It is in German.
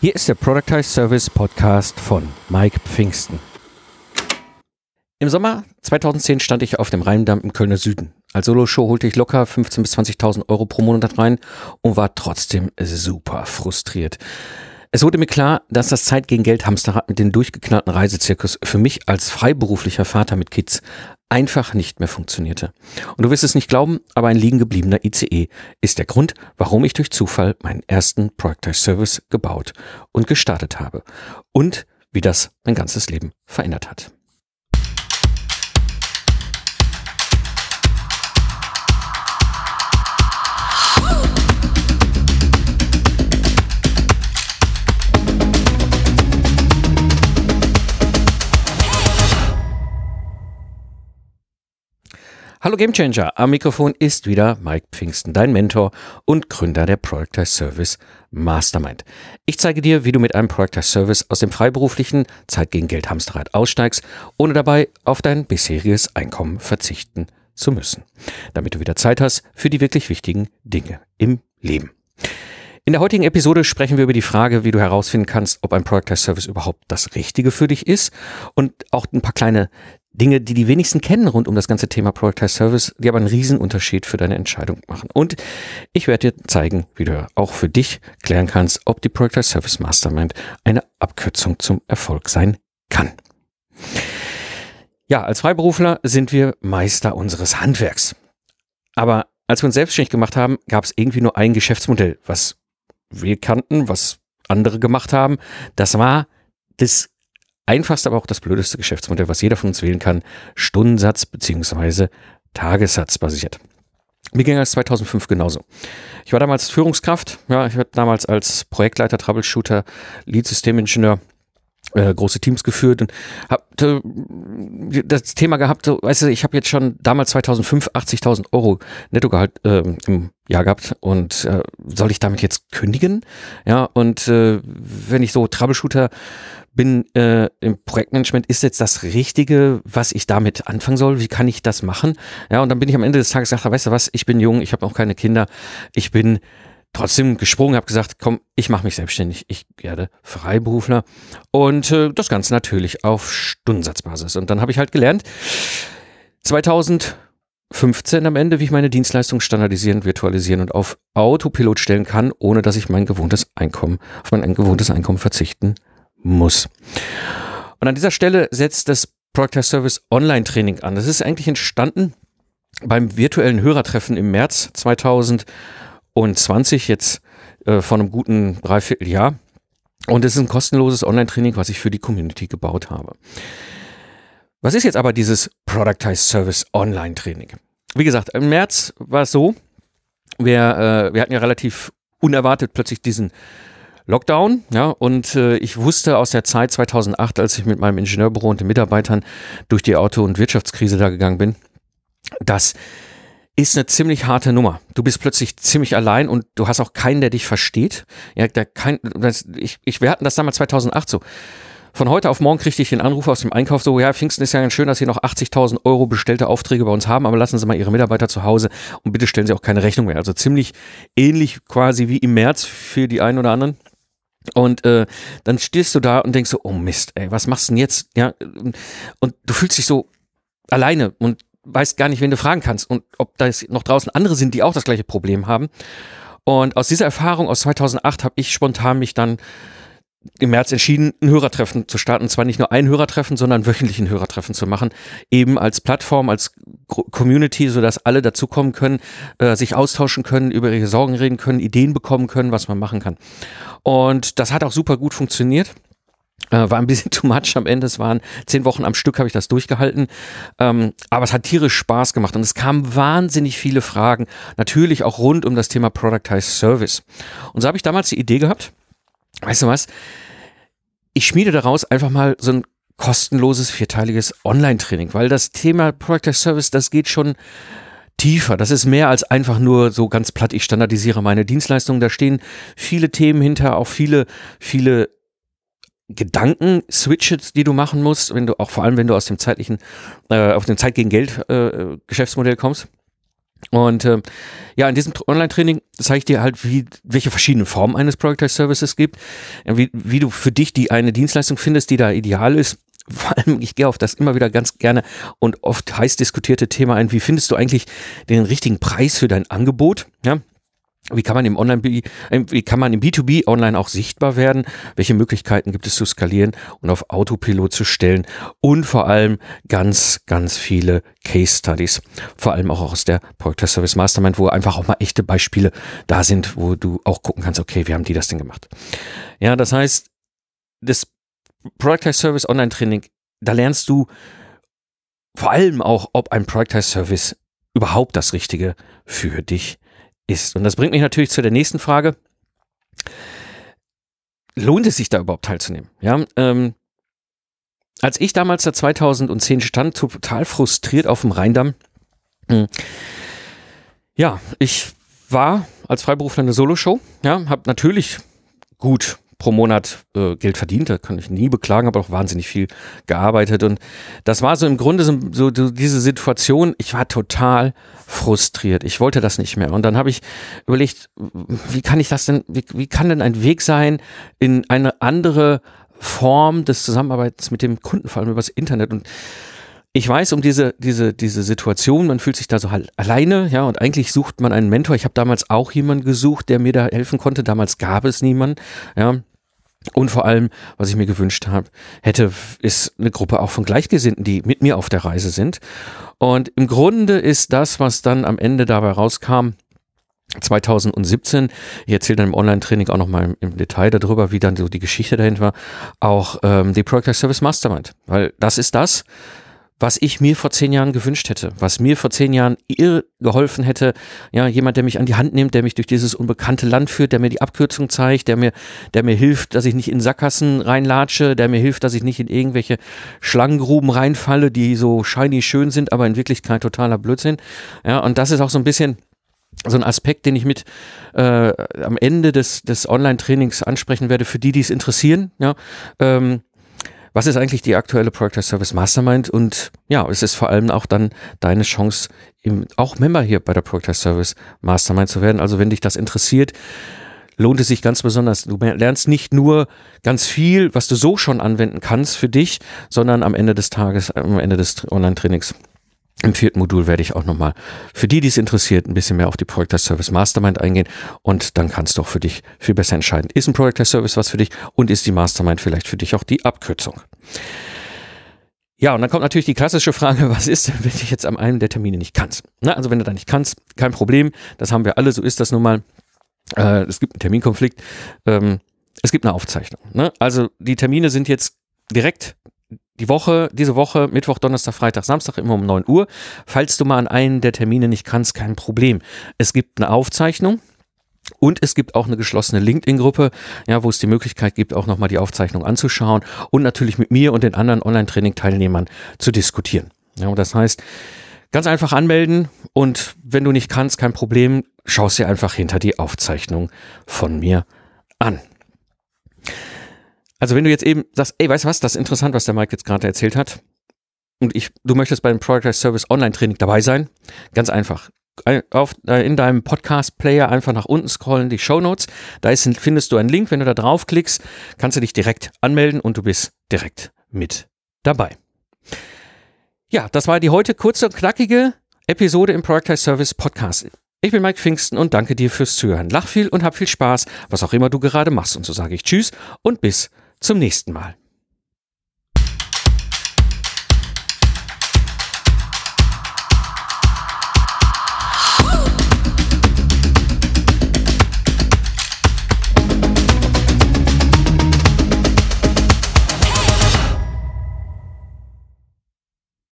Hier ist der Productize Service Podcast von Mike Pfingsten. Im Sommer 2010 stand ich auf dem Rheindamm im Kölner Süden. Als Solo-Show holte ich locker 15.000 bis 20.000 Euro pro Monat rein und war trotzdem super frustriert. Es wurde mir klar, dass das Zeit gegen Geld Hamsterrad mit dem durchgeknallten Reisezirkus für mich als freiberuflicher Vater mit Kids einfach nicht mehr funktionierte. Und du wirst es nicht glauben, aber ein liegen gebliebener ICE ist der Grund, warum ich durch Zufall meinen ersten Productize Service gebaut und gestartet habe. Und wie das mein ganzes Leben verändert hat. Hallo Gamechanger, am Mikrofon ist wieder Mike Pfingsten, dein Mentor und Gründer der Productize Service Mastermind. Ich zeige dir, wie du mit einem Productize Service aus dem freiberuflichen Zeit gegen Geld Hamsterrad aussteigst, ohne dabei auf dein bisheriges Einkommen verzichten zu müssen, damit du wieder Zeit hast für die wirklich wichtigen Dinge im Leben. In der heutigen Episode sprechen wir über die Frage, wie du herausfinden kannst, ob ein Productize Service überhaupt das Richtige für dich ist und auch ein paar kleine Dinge, die die wenigsten kennen rund um das ganze Thema Productize Service, die aber einen Riesenunterschied für deine Entscheidung machen. Und ich werde dir zeigen, wie du auch für dich klären kannst, ob die Productize Service Mastermind eine Abkürzung zum Erfolg sein kann. Ja, als Freiberufler sind wir Meister unseres Handwerks. Aber als wir uns selbstständig gemacht haben, gab es irgendwie nur ein Geschäftsmodell, was wir kannten, was andere gemacht haben. Das war das einfachste, aber auch das blödeste Geschäftsmodell, was jeder von uns wählen kann, Stundensatz beziehungsweise Tagessatz basiert. Mir ging das 2005 genauso. Ich war damals Führungskraft, ja, ich war damals als Projektleiter, Troubleshooter, Lead-Systemingenieur äh, große Teams geführt und habe äh, das Thema gehabt, so, weißt du, ich habe jetzt schon damals 2005 80.000 Euro Nettogehalt äh, im Jahr gehabt und äh, soll ich damit jetzt kündigen? Ja, und äh, wenn ich so Troubleshooter bin äh, im Projektmanagement, ist jetzt das Richtige, was ich damit anfangen soll? Wie kann ich das machen? Ja, und dann bin ich am Ende des Tages gesagt, weißt du was, ich bin jung, ich habe auch keine Kinder, ich bin trotzdem gesprungen, habe gesagt, komm, ich mache mich selbstständig, ich werde Freiberufler und äh, das Ganze natürlich auf Stundensatzbasis. Und dann habe ich halt gelernt, 2015 am Ende, wie ich meine Dienstleistung standardisieren, virtualisieren und auf Autopilot stellen kann, ohne dass ich mein gewohntes Einkommen, auf mein gewohntes Einkommen verzichten muss. Und an dieser Stelle setzt das Product Service Online Training an. Das ist eigentlich entstanden beim virtuellen Hörertreffen im März 2020, jetzt äh, vor einem guten Dreivierteljahr. Und es ist ein kostenloses Online-Training, was ich für die Community gebaut habe. Was ist jetzt aber dieses Productize Service Online Training? Wie gesagt, im März war es so, wir, äh, wir hatten ja relativ unerwartet plötzlich diesen Lockdown, ja, und äh, ich wusste aus der Zeit 2008, als ich mit meinem Ingenieurbüro und den Mitarbeitern durch die Auto- und Wirtschaftskrise da gegangen bin, das ist eine ziemlich harte Nummer. Du bist plötzlich ziemlich allein und du hast auch keinen, der dich versteht. Ja, der kein, das, ich, ich, wir hatten das damals 2008 so. Von heute auf morgen kriegte ich den Anruf aus dem Einkauf so, ja, Pfingsten ist ja ganz schön, dass Sie noch 80.000 Euro bestellte Aufträge bei uns haben, aber lassen Sie mal Ihre Mitarbeiter zu Hause und bitte stellen Sie auch keine Rechnung mehr. Also ziemlich ähnlich quasi wie im März für die einen oder anderen. Und äh, dann stehst du da und denkst so, oh Mist, ey, was machst du denn jetzt? Ja, und du fühlst dich so alleine und weißt gar nicht, wen du fragen kannst und ob da noch draußen andere sind, die auch das gleiche Problem haben. Und aus dieser Erfahrung aus 2008 habe ich spontan mich dann im März entschieden, ein Hörertreffen zu starten. Und zwar nicht nur ein Hörertreffen, sondern wöchentlichen Hörertreffen zu machen. Eben als Plattform, als Community, sodass alle dazukommen können, äh, sich austauschen können, über ihre Sorgen reden können, Ideen bekommen können, was man machen kann. Und das hat auch super gut funktioniert. Äh, war ein bisschen too much am Ende. Es waren zehn Wochen am Stück, habe ich das durchgehalten. Ähm, aber es hat tierisch Spaß gemacht und es kamen wahnsinnig viele Fragen. Natürlich auch rund um das Thema Productize Service. Und so habe ich damals die Idee gehabt, weißt du was? Ich schmiede daraus einfach mal so ein kostenloses vierteiliges Online-Training, weil das Thema Productize Service, das geht schon tiefer. Das ist mehr als einfach nur so ganz platt, ich standardisiere meine Dienstleistungen. Da stehen viele Themen hinter, auch viele, viele Gedanken-Switches, die du machen musst, wenn du auch vor allem, wenn du aus dem zeitlichen, äh, auf dem Zeit gegen Geld äh, Geschäftsmodell kommst. Und äh, ja, in diesem Online-Training zeige ich dir halt, wie, welche verschiedenen Formen eines Productized Services gibt, wie, wie du für dich die eine Dienstleistung findest, die da ideal ist. Vor allem, ich gehe auf das immer wieder ganz gerne und oft heiß diskutierte Thema ein, wie findest du eigentlich den richtigen Preis für dein Angebot? Ja, wie kann man im Online, wie kann man im B2B online auch sichtbar werden? Welche Möglichkeiten gibt es zu skalieren und auf Autopilot zu stellen? Und vor allem ganz, ganz viele Case Studies. Vor allem auch aus der Product Service Mastermind, wo einfach auch mal echte Beispiele da sind, wo du auch gucken kannst, okay, wie haben die das denn gemacht? Ja, das heißt, das Product Service Online Training, da lernst du vor allem auch, ob ein Product Service überhaupt das Richtige für dich ist. Und das bringt mich natürlich zu der nächsten Frage. Lohnt es sich da überhaupt teilzunehmen? Ja, ähm, als ich damals da 2010 stand, total frustriert auf dem Rheindamm. Hm, ja, ich war als Freiberufler eine Soloshow, ja, habe natürlich gut pro Monat äh, Geld verdient, da kann ich nie beklagen, aber auch wahnsinnig viel gearbeitet und das war so im Grunde so, so, diese Situation, ich war total frustriert, ich wollte das nicht mehr und dann habe ich überlegt, wie kann ich das denn, wie, wie kann denn ein Weg sein in eine andere Form des Zusammenarbeits mit dem Kunden, vor allem übers Internet und ich weiß um diese, diese, diese Situation, man fühlt sich da so halt alleine, ja, und eigentlich sucht man einen Mentor. Ich habe damals auch jemanden gesucht, der mir da helfen konnte. Damals gab es niemanden, ja. Und vor allem, was ich mir gewünscht habe, hätte, ist eine Gruppe auch von Gleichgesinnten, die mit mir auf der Reise sind. Und im Grunde ist das, was dann am Ende dabei rauskam, 2017, ich erzähle dann im Online-Training auch nochmal im, Detail darüber, wie dann so die Geschichte dahinter war, auch ähm, die Project Service Mastermind. Weil das ist das, was ich mir vor zehn Jahren gewünscht hätte, was mir vor zehn Jahren ihr geholfen hätte. Ja, jemand, der mich an die Hand nimmt, der mich durch dieses unbekannte Land führt, der mir die Abkürzung zeigt, der mir, der mir hilft, dass ich nicht in Sackgassen reinlatsche, der mir hilft, dass ich nicht in irgendwelche Schlangengruben reinfalle, die so shiny schön sind, aber in Wirklichkeit totaler Blödsinn. Ja, und das ist auch so ein bisschen so ein Aspekt, den ich mit äh, am Ende des, des Online-Trainings ansprechen werde, für die, die es interessieren. Ja, ähm, was ist eigentlich die aktuelle Project Service Mastermind? Und ja, es ist vor allem auch dann deine Chance, eben auch Member hier bei der Project Service Mastermind zu werden. Also wenn dich das interessiert, lohnt es sich ganz besonders. Du lernst nicht nur ganz viel, was du so schon anwenden kannst für dich, sondern am Ende des Tages, am Ende des Online-Trainings im vierten Modul werde ich auch nochmal für die, die es interessiert, ein bisschen mehr auf die Project Service Mastermind eingehen und dann kannst du auch für dich viel besser entscheiden. Ist ein Project Service was für dich und ist die Mastermind vielleicht für dich auch die Abkürzung? Ja, und dann kommt natürlich die klassische Frage, was ist, wenn du jetzt am einen der Termine nicht kannst? Na, also wenn du da nicht kannst, kein Problem, das haben wir alle, so ist das nun mal. Äh, es gibt einen Terminkonflikt, ähm, es gibt eine Aufzeichnung. Ne? Also die Termine sind jetzt direkt die Woche, diese Woche, Mittwoch, Donnerstag, Freitag, Samstag immer um 9 Uhr. Falls du mal an einen der Termine nicht kannst, kein Problem. Es gibt eine Aufzeichnung. Und es gibt auch eine geschlossene LinkedIn-Gruppe, ja, wo es die Möglichkeit gibt, auch nochmal die Aufzeichnung anzuschauen und natürlich mit mir und den anderen Online-Training-Teilnehmern zu diskutieren. Ja, das heißt, ganz einfach anmelden und wenn du nicht kannst, kein Problem, schaust dir einfach hinter die Aufzeichnung von mir an. Also wenn du jetzt eben sagst, ey, weißt du was, das ist interessant, was der Mike jetzt gerade erzählt hat. Und ich, du möchtest beim Product Service Online Training dabei sein. Ganz einfach. Auf, äh, in deinem Podcast-Player einfach nach unten scrollen, die Show Notes. Da ist, findest du einen Link. Wenn du da draufklickst, kannst du dich direkt anmelden und du bist direkt mit dabei. Ja, das war die heute kurze und knackige Episode im Product Service Podcast. Ich bin Mike Pfingsten und danke dir fürs Zuhören. Lach viel und hab viel Spaß, was auch immer du gerade machst. Und so sage ich Tschüss und bis zum nächsten Mal.